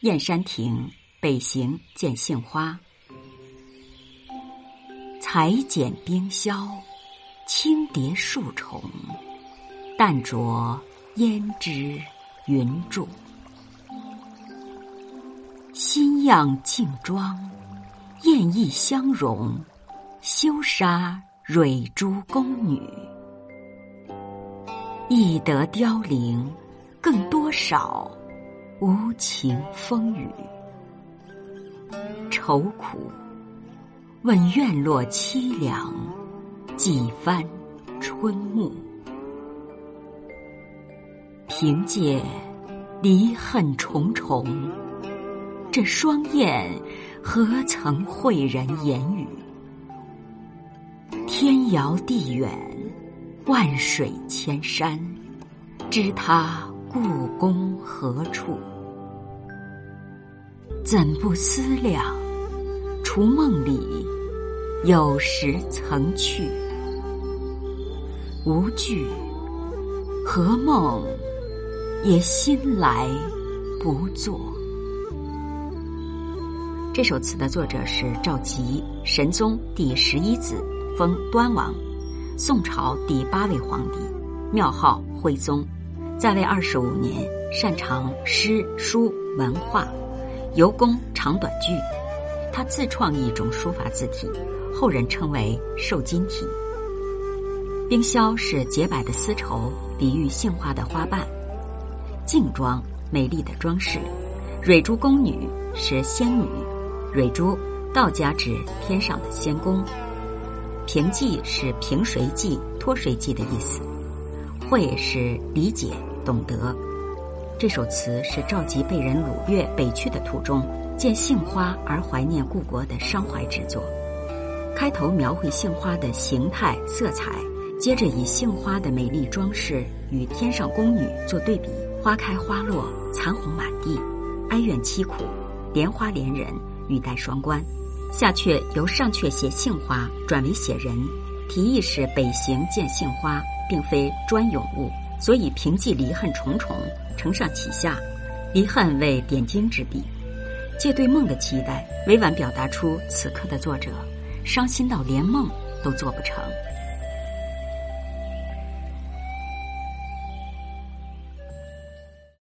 燕山亭北行见杏花。裁剪冰消，轻叠数重，淡着胭脂云柱。新样镜妆，艳意相融，羞纱蕊珠宫女。易得凋零，更多少无情风雨。愁苦。问院落凄凉，几番春暮。凭借离恨重重，这双燕何曾会人言语？天遥地远，万水千山，知他故宫何处？怎不思量？除梦里，有时曾去，无惧，何梦也心来不作。这首词的作者是赵佶，神宗第十一子，封端王，宋朝第八位皇帝，庙号徽宗，在位二十五年，擅长诗书文化，尤工长短句。他自创一种书法字体，后人称为瘦金体。冰消是洁白的丝绸，比喻杏花的花瓣；镜妆美丽的装饰；蕊珠宫女是仙女，蕊珠道家指天上的仙宫；平记是平谁记、脱谁记的意思；会是理解、懂得。这首词是赵佶被人掳掠北去的途中。见杏花而怀念故国的伤怀之作，开头描绘杏花的形态色彩，接着以杏花的美丽装饰与天上宫女做对比，花开花落，残红满地，哀怨凄苦，莲花怜人，语带双关。下阙由上阙写杏花转为写人，题意是北行见杏花，并非专咏物，所以平记离恨重重，承上启下，离恨为点睛之笔。借对梦的期待，委婉表达出此刻的作者伤心到连梦都做不成。